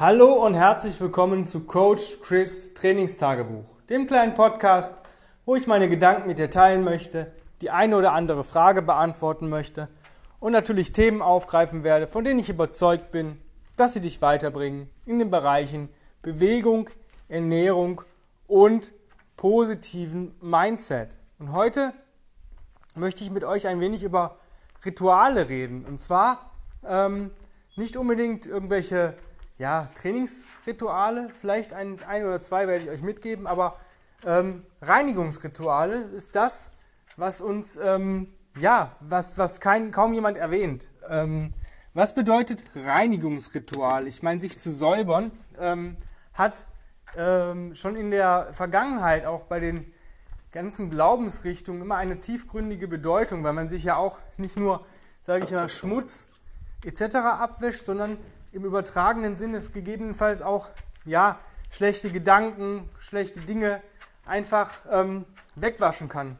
Hallo und herzlich willkommen zu Coach Chris Trainingstagebuch, dem kleinen Podcast, wo ich meine Gedanken mit dir teilen möchte, die eine oder andere Frage beantworten möchte und natürlich Themen aufgreifen werde, von denen ich überzeugt bin, dass sie dich weiterbringen in den Bereichen Bewegung, Ernährung und positiven Mindset. Und heute möchte ich mit euch ein wenig über Rituale reden. Und zwar ähm, nicht unbedingt irgendwelche ja, Trainingsrituale, vielleicht ein, ein oder zwei werde ich euch mitgeben, aber ähm, Reinigungsrituale ist das, was uns, ähm, ja, was, was kein, kaum jemand erwähnt. Ähm, was bedeutet Reinigungsritual? Ich meine, sich zu säubern ähm, hat ähm, schon in der Vergangenheit auch bei den ganzen Glaubensrichtungen immer eine tiefgründige Bedeutung, weil man sich ja auch nicht nur, sage ich mal, Schmutz etc. abwäscht, sondern im übertragenen Sinne gegebenenfalls auch ja, schlechte Gedanken, schlechte Dinge einfach ähm, wegwaschen kann.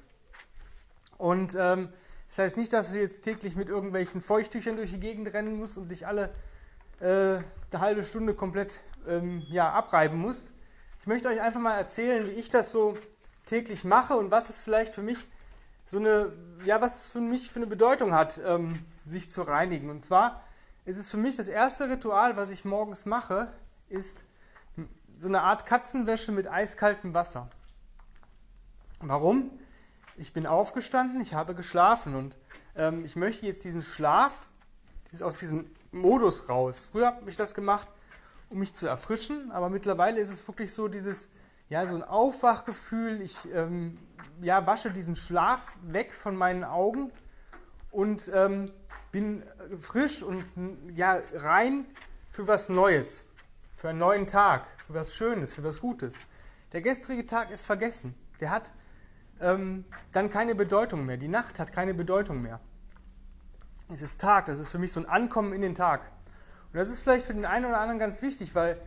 Und ähm, das heißt nicht, dass du jetzt täglich mit irgendwelchen Feuchttüchern durch die Gegend rennen musst und dich alle äh, eine halbe Stunde komplett ähm, ja, abreiben musst. Ich möchte euch einfach mal erzählen, wie ich das so täglich mache und was es vielleicht für mich so eine, ja, was es für mich für eine Bedeutung hat, ähm, sich zu reinigen. Und zwar ist es für mich das erste Ritual, was ich morgens mache, ist so eine Art Katzenwäsche mit eiskaltem Wasser. Warum? Ich bin aufgestanden, ich habe geschlafen und ähm, ich möchte jetzt diesen Schlaf dieses, aus diesem Modus raus. Früher habe ich das gemacht, um mich zu erfrischen, aber mittlerweile ist es wirklich so dieses, ja, so ein Aufwachgefühl. Ich ähm, ja, wasche diesen Schlaf weg von meinen Augen und ähm, bin frisch und ja, rein für was Neues, für einen neuen Tag, für was Schönes, für was Gutes. Der gestrige Tag ist vergessen. Der hat ähm, dann keine Bedeutung mehr. Die Nacht hat keine Bedeutung mehr. Es ist Tag, das ist für mich so ein Ankommen in den Tag. Und das ist vielleicht für den einen oder anderen ganz wichtig, weil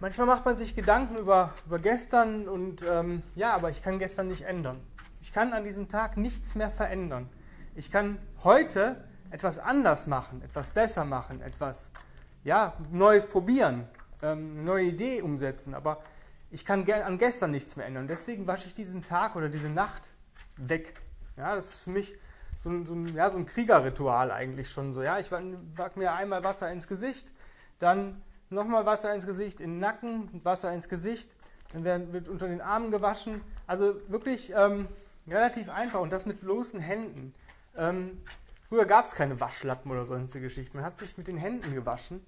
manchmal macht man sich Gedanken über, über gestern und ähm, ja, aber ich kann gestern nicht ändern. Ich kann an diesem Tag nichts mehr verändern. Ich kann heute etwas anders machen, etwas besser machen, etwas ja, Neues probieren, ähm, eine neue Idee umsetzen. Aber ich kann an gestern nichts mehr ändern. Deswegen wasche ich diesen Tag oder diese Nacht weg. Ja, das ist für mich so ein, so ein, ja, so ein Kriegerritual eigentlich schon so. Ja, ich wag mir einmal Wasser ins Gesicht, dann nochmal Wasser ins Gesicht, in den Nacken, Wasser ins Gesicht, dann wird unter den Armen gewaschen. Also wirklich ähm, relativ einfach und das mit bloßen Händen. Ähm, früher gab es keine Waschlappen oder sonstige Geschichten. Man hat sich mit den Händen gewaschen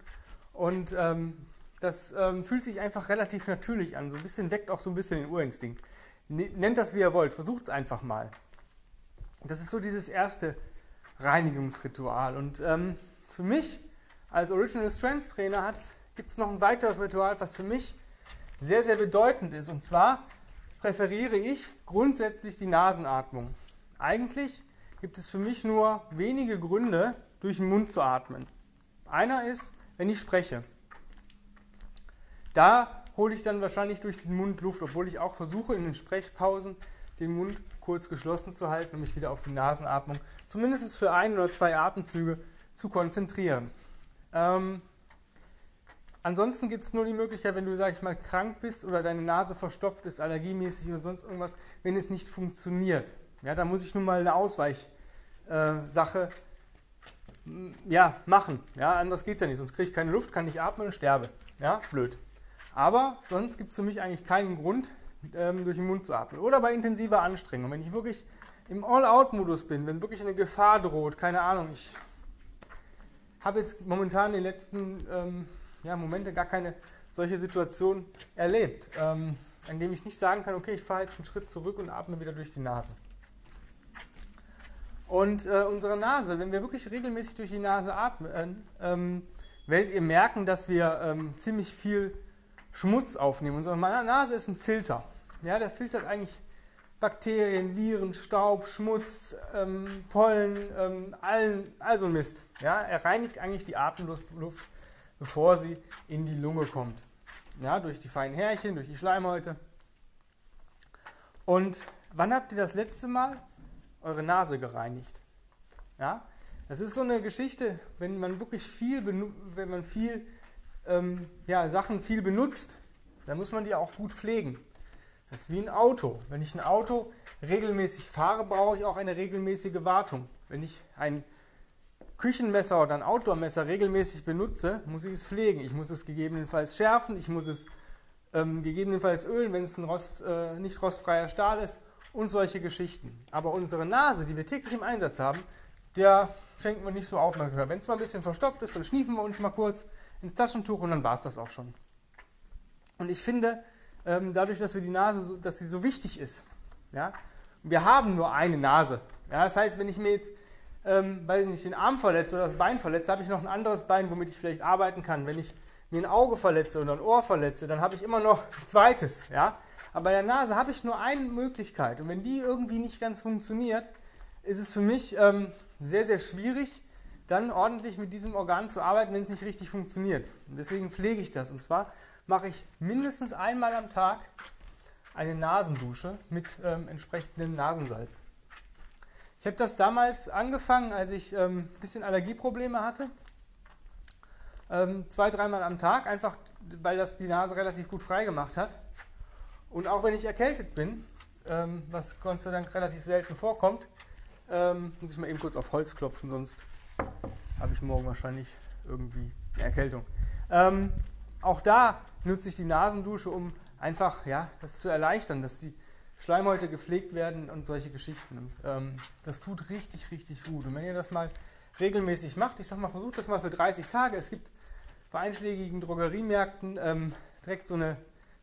und ähm, das ähm, fühlt sich einfach relativ natürlich an. So ein bisschen weckt auch so ein bisschen den Urinstinkt. Nennt das wie ihr wollt, versucht es einfach mal. Das ist so dieses erste Reinigungsritual. Und ähm, für mich als Original Strengths Trainer gibt es noch ein weiteres Ritual, was für mich sehr, sehr bedeutend ist. Und zwar präferiere ich grundsätzlich die Nasenatmung. Eigentlich gibt es für mich nur wenige Gründe, durch den Mund zu atmen. Einer ist, wenn ich spreche. Da hole ich dann wahrscheinlich durch den Mund Luft, obwohl ich auch versuche, in den Sprechpausen den Mund kurz geschlossen zu halten und mich wieder auf die Nasenatmung, zumindest für ein oder zwei Atemzüge, zu konzentrieren. Ähm, ansonsten gibt es nur die Möglichkeit, wenn du, sag ich mal, krank bist oder deine Nase verstopft ist, allergiemäßig oder sonst irgendwas, wenn es nicht funktioniert. Ja, da muss ich nun mal eine Ausweichsache äh, ja, machen. Ja, anders geht es ja nicht. Sonst kriege ich keine Luft, kann nicht atmen und sterbe. Ja, blöd. Aber sonst gibt es für mich eigentlich keinen Grund, ähm, durch den Mund zu atmen. Oder bei intensiver Anstrengung. Wenn ich wirklich im All-Out-Modus bin, wenn wirklich eine Gefahr droht, keine Ahnung, ich habe jetzt momentan in den letzten ähm, ja, Momente gar keine solche Situation erlebt, ähm, in dem ich nicht sagen kann, okay, ich fahre jetzt einen Schritt zurück und atme wieder durch die Nase. Und äh, unsere Nase, wenn wir wirklich regelmäßig durch die Nase atmen, ähm, werdet ihr merken, dass wir ähm, ziemlich viel Schmutz aufnehmen. Unsere Nase ist ein Filter. Ja, der filtert eigentlich Bakterien, Viren, Staub, Schmutz, ähm, Pollen, ähm, allen, also Mist. Ja, er reinigt eigentlich die Atemluft, bevor sie in die Lunge kommt. Ja, durch die feinen Härchen, durch die Schleimhäute. Und wann habt ihr das letzte Mal eure Nase gereinigt. Ja? Das ist so eine Geschichte, wenn man wirklich viel, wenn man viel ähm, ja, Sachen viel benutzt, dann muss man die auch gut pflegen. Das ist wie ein Auto. Wenn ich ein Auto regelmäßig fahre, brauche ich auch eine regelmäßige Wartung. Wenn ich ein Küchenmesser oder ein Outdoor-Messer regelmäßig benutze, muss ich es pflegen. Ich muss es gegebenenfalls schärfen, ich muss es ähm, gegebenenfalls ölen, wenn es ein Rost, äh, nicht rostfreier Stahl ist und solche Geschichten. Aber unsere Nase, die wir täglich im Einsatz haben, der schenkt man nicht so Aufmerksamkeit. Wenn es mal ein bisschen verstopft ist, dann schniefen wir uns mal kurz ins Taschentuch und dann war es das auch schon. Und ich finde, ähm, dadurch, dass wir die Nase, so, dass sie so wichtig ist, ja, wir haben nur eine Nase. Ja, das heißt, wenn ich mir jetzt, ähm, weiß ich nicht, den Arm verletze oder das Bein verletze, habe ich noch ein anderes Bein, womit ich vielleicht arbeiten kann. Wenn ich mir ein Auge verletze oder ein Ohr verletze, dann habe ich immer noch ein zweites. Ja? Aber bei der Nase habe ich nur eine Möglichkeit. Und wenn die irgendwie nicht ganz funktioniert, ist es für mich ähm, sehr, sehr schwierig, dann ordentlich mit diesem Organ zu arbeiten, wenn es nicht richtig funktioniert. Und deswegen pflege ich das. Und zwar mache ich mindestens einmal am Tag eine Nasendusche mit ähm, entsprechendem Nasensalz. Ich habe das damals angefangen, als ich ähm, ein bisschen Allergieprobleme hatte. Ähm, zwei, dreimal am Tag, einfach weil das die Nase relativ gut freigemacht hat. Und auch wenn ich erkältet bin, ähm, was Gott sei Dank relativ selten vorkommt, ähm, muss ich mal eben kurz auf Holz klopfen, sonst habe ich morgen wahrscheinlich irgendwie eine Erkältung. Ähm, auch da nutze ich die Nasendusche, um einfach ja, das zu erleichtern, dass die Schleimhäute gepflegt werden und solche Geschichten. Und ähm, das tut richtig, richtig gut. Und wenn ihr das mal regelmäßig macht, ich sag mal, versucht das mal für 30 Tage. Es gibt bei einschlägigen Drogeriemärkten ähm, direkt so eine,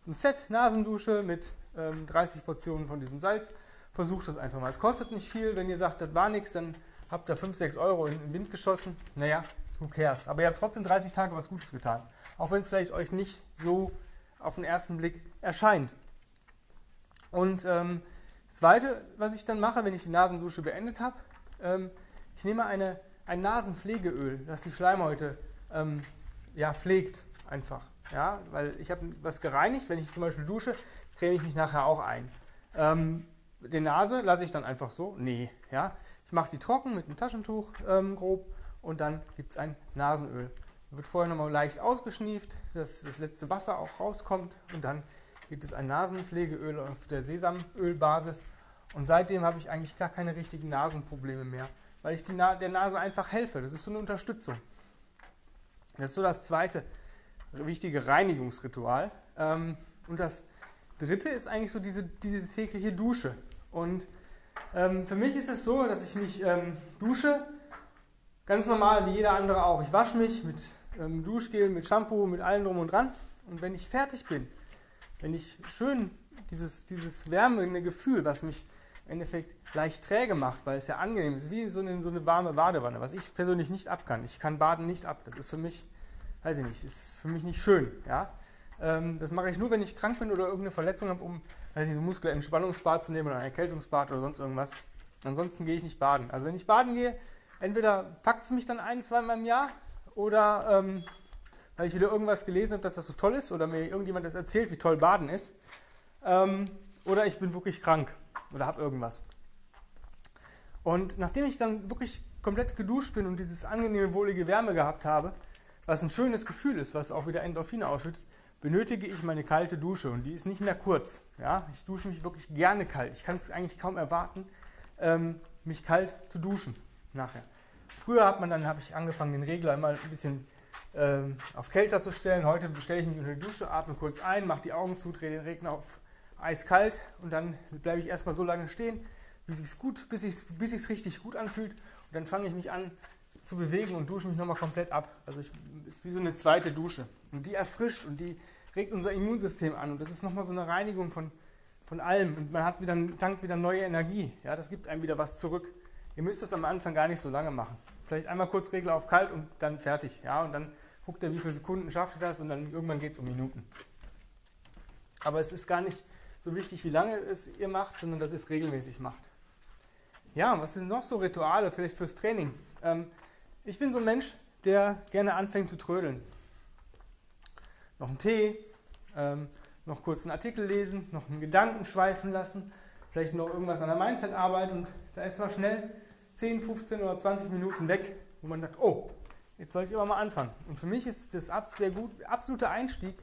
ein Set Nasendusche mit ähm, 30 Portionen von diesem Salz. Versucht das einfach mal. Es kostet nicht viel. Wenn ihr sagt, das war nichts, dann habt ihr 5, 6 Euro in den Wind geschossen. Naja, who cares. Aber ihr habt trotzdem 30 Tage was Gutes getan. Auch wenn es vielleicht euch nicht so auf den ersten Blick erscheint. Und ähm, das Zweite, was ich dann mache, wenn ich die Nasendusche beendet habe, ähm, ich nehme eine, ein Nasenpflegeöl, das die Schleimhäute ähm, ja, pflegt einfach. Ja, weil ich habe was gereinigt, wenn ich zum Beispiel dusche, creme ich mich nachher auch ein. Ähm, die Nase lasse ich dann einfach so? Nee. Ja? Ich mache die trocken mit einem Taschentuch ähm, grob und dann gibt es ein Nasenöl. Wird vorher nochmal leicht ausgeschnieft, dass das letzte Wasser auch rauskommt und dann gibt es ein Nasenpflegeöl auf der Sesamölbasis. Und seitdem habe ich eigentlich gar keine richtigen Nasenprobleme mehr, weil ich Na der Nase einfach helfe. Das ist so eine Unterstützung. Das ist so das zweite wichtige Reinigungsritual. Ähm, und das dritte ist eigentlich so diese, diese tägliche Dusche. Und ähm, für mich ist es so, dass ich mich ähm, dusche, ganz normal wie jeder andere auch. Ich wasche mich mit ähm, Duschgel, mit Shampoo, mit allem drum und dran. Und wenn ich fertig bin, wenn ich schön dieses, dieses wärmende Gefühl, was mich im Endeffekt leicht träge macht, weil es ja angenehm ist, wie so eine, so eine warme Badewanne, was ich persönlich nicht ab kann. Ich kann Baden nicht ab. Das ist für mich, weiß ich nicht, ist für mich nicht schön. Ja? Ähm, das mache ich nur, wenn ich krank bin oder irgendeine Verletzung habe, um weiß ich, ein Muskelentspannungsbad zu nehmen oder ein Erkältungsbad oder sonst irgendwas. Ansonsten gehe ich nicht baden. Also wenn ich baden gehe, entweder packt es mich dann ein, zweimal im Jahr oder ähm, weil ich wieder irgendwas gelesen habe, dass das so toll ist oder mir irgendjemand das erzählt, wie toll Baden ist. Ähm, oder ich bin wirklich krank oder habe irgendwas. Und nachdem ich dann wirklich komplett geduscht bin und dieses angenehme, wohlige Wärme gehabt habe, was ein schönes Gefühl ist, was auch wieder Endorphine ausschüttet, benötige ich meine kalte Dusche und die ist nicht mehr kurz. Ja? Ich dusche mich wirklich gerne kalt. Ich kann es eigentlich kaum erwarten, ähm, mich kalt zu duschen nachher. Früher hat man dann, habe ich angefangen, den Regler immer ein bisschen ähm, auf kälter zu stellen. Heute stelle ich mich unter die Dusche, atme kurz ein, mache die Augen zu, drehe den Regler auf eiskalt und dann bleibe ich erstmal so lange stehen, bis es bis bis richtig gut anfühlt und dann fange ich mich an zu bewegen und dusche mich nochmal komplett ab. Also es ist wie so eine zweite Dusche und die erfrischt und die regt unser Immunsystem an und das ist nochmal so eine Reinigung von, von allem und man hat wieder, tankt wieder neue Energie. Ja, das gibt einem wieder was zurück. Ihr müsst das am Anfang gar nicht so lange machen. Vielleicht einmal kurz Regler auf kalt und dann fertig. Ja, und dann guckt er, wie viele Sekunden schafft ihr das und dann irgendwann geht es um Minuten. Aber es ist gar nicht so wichtig, wie lange es ihr macht, sondern dass ihr es regelmäßig macht. Ja, was sind noch so Rituale vielleicht fürs Training? Ähm, ich bin so ein Mensch, der gerne anfängt zu trödeln. Noch einen Tee, ähm, noch kurz einen Artikel lesen, noch einen Gedanken schweifen lassen, vielleicht noch irgendwas an der Mindset arbeiten und da ist mal schnell 10, 15 oder 20 Minuten weg, wo man sagt, oh, jetzt sollte ich aber mal anfangen. Und für mich ist das der gut, absolute Einstieg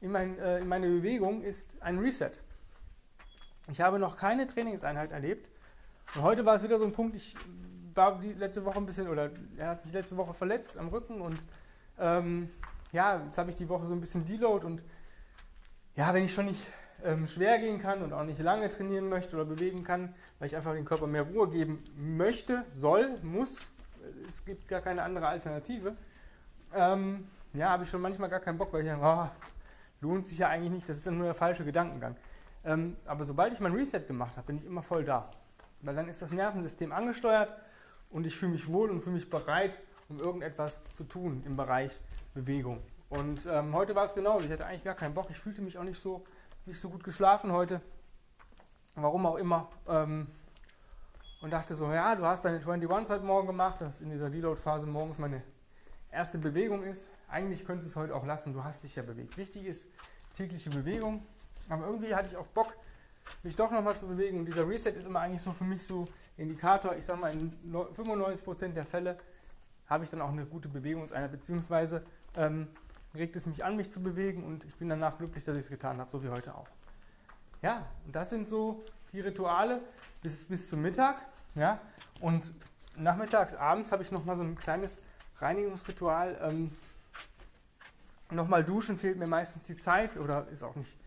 in, mein, äh, in meine Bewegung ist ein Reset. Ich habe noch keine Trainingseinheit erlebt. Und heute war es wieder so ein Punkt, ich war letzte Woche ein bisschen, oder er hat mich letzte Woche verletzt am Rücken und ähm, ja, jetzt habe ich die Woche so ein bisschen Deload und ja, wenn ich schon nicht ähm, schwer gehen kann und auch nicht lange trainieren möchte oder bewegen kann, weil ich einfach dem Körper mehr Ruhe geben möchte, soll, muss, es gibt gar keine andere Alternative, ähm, ja, habe ich schon manchmal gar keinen Bock, weil ich denke, oh, lohnt sich ja eigentlich nicht, das ist dann nur der falsche Gedankengang. Ähm, aber sobald ich mein Reset gemacht habe, bin ich immer voll da. Weil dann ist das Nervensystem angesteuert und ich fühle mich wohl und fühle mich bereit, um irgendetwas zu tun im Bereich Bewegung. Und ähm, heute war es genauso. Ich hatte eigentlich gar keinen Bock. Ich fühlte mich auch nicht so, nicht so gut geschlafen heute. Warum auch immer. Ähm, und dachte so, ja, du hast deine 21s heute Morgen gemacht, das in dieser Deload-Phase morgens meine erste Bewegung ist. Eigentlich könntest du es heute auch lassen, du hast dich ja bewegt. Wichtig ist tägliche Bewegung. Aber irgendwie hatte ich auch Bock, mich doch nochmal zu bewegen. Und dieser Reset ist immer eigentlich so für mich so Indikator. Ich sage mal, in 95% der Fälle habe ich dann auch eine gute Bewegungseinheit, beziehungsweise ähm, regt es mich an, mich zu bewegen und ich bin danach glücklich, dass ich es getan habe, so wie heute auch. Ja, und das sind so die Rituale bis, bis zum Mittag. Ja, und nachmittags, abends habe ich nochmal so ein kleines Reinigungsritual. Ähm, nochmal duschen fehlt mir meistens die Zeit oder ist auch nicht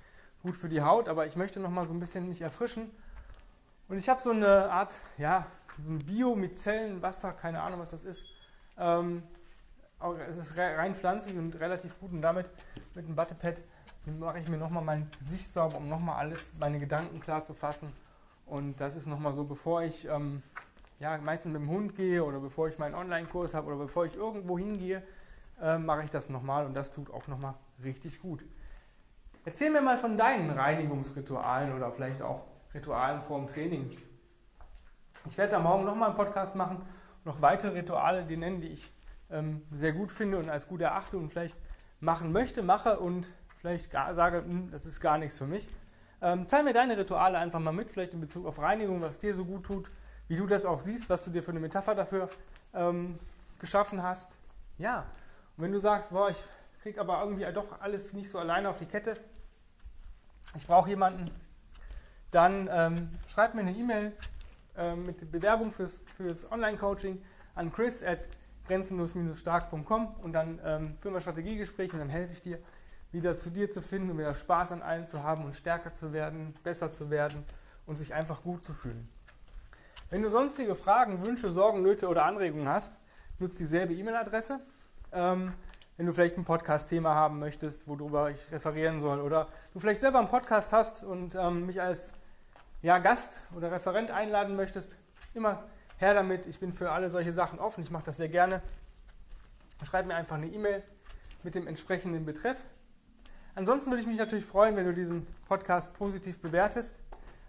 gut für die Haut, aber ich möchte nochmal so ein bisschen mich erfrischen. Und ich habe so eine Art, ja, Bio mit Zellen, Wasser, keine Ahnung, was das ist. Ähm, es ist rein pflanzlich und relativ gut und damit mit einem Buttepad mache ich mir nochmal mein Gesicht sauber, um nochmal alles, meine Gedanken klar zu fassen. Und das ist nochmal so, bevor ich ähm, ja, meistens mit dem Hund gehe oder bevor ich meinen Online-Kurs habe oder bevor ich irgendwo hingehe, äh, mache ich das nochmal und das tut auch nochmal richtig gut. Erzähl mir mal von deinen Reinigungsritualen oder vielleicht auch Ritualen vor dem Training. Ich werde da morgen nochmal einen Podcast machen noch weitere Rituale die nennen, die ich ähm, sehr gut finde und als gut erachte und vielleicht machen möchte, mache und vielleicht gar, sage, hm, das ist gar nichts für mich. Ähm, teil mir deine Rituale einfach mal mit, vielleicht in Bezug auf Reinigung, was dir so gut tut, wie du das auch siehst, was du dir für eine Metapher dafür ähm, geschaffen hast. Ja, und wenn du sagst, boah, ich kriege aber irgendwie doch alles nicht so alleine auf die Kette, ich brauche jemanden, dann ähm, schreib mir eine E-Mail äh, mit Bewerbung fürs, fürs Online-Coaching an chris at grenzenlos-stark.com und dann ähm, führen wir Strategiegespräche und dann helfe ich dir, wieder zu dir zu finden und wieder Spaß an allem zu haben und stärker zu werden, besser zu werden und sich einfach gut zu fühlen. Wenn du sonstige Fragen, Wünsche, Sorgen, Nöte oder Anregungen hast, nutzt dieselbe E-Mail-Adresse. Ähm, wenn du vielleicht ein Podcast-Thema haben möchtest, worüber ich referieren soll, oder du vielleicht selber einen Podcast hast und ähm, mich als ja, Gast oder Referent einladen möchtest, immer her damit. Ich bin für alle solche Sachen offen. Ich mache das sehr gerne. Schreib mir einfach eine E-Mail mit dem entsprechenden Betreff. Ansonsten würde ich mich natürlich freuen, wenn du diesen Podcast positiv bewertest,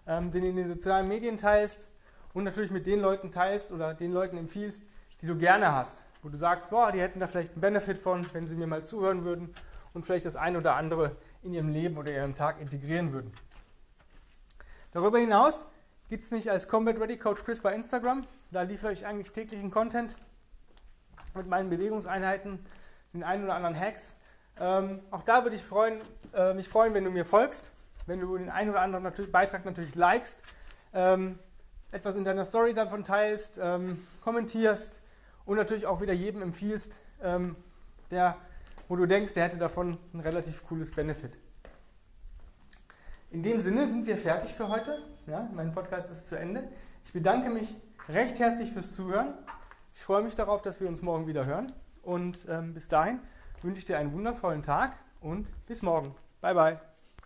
ähm, den in den sozialen Medien teilst und natürlich mit den Leuten teilst oder den Leuten empfiehlst, die du gerne hast. Wo du sagst, boah, die hätten da vielleicht einen Benefit von, wenn sie mir mal zuhören würden und vielleicht das ein oder andere in ihrem Leben oder ihrem Tag integrieren würden. Darüber hinaus gibt es mich als Combat Ready Coach Chris bei Instagram. Da liefere ich eigentlich täglichen Content mit meinen Bewegungseinheiten, den einen oder anderen Hacks. Ähm, auch da würde ich freuen, äh, mich freuen, wenn du mir folgst, wenn du den einen oder anderen natürlich, Beitrag natürlich likest, ähm, etwas in deiner Story davon teilst, ähm, kommentierst und natürlich auch wieder jedem empfiehlst, ähm, der, wo du denkst, der hätte davon ein relativ cooles Benefit. In dem Sinne sind wir fertig für heute. Ja, mein Podcast ist zu Ende. Ich bedanke mich recht herzlich fürs Zuhören. Ich freue mich darauf, dass wir uns morgen wieder hören. Und ähm, bis dahin wünsche ich dir einen wundervollen Tag und bis morgen. Bye, bye.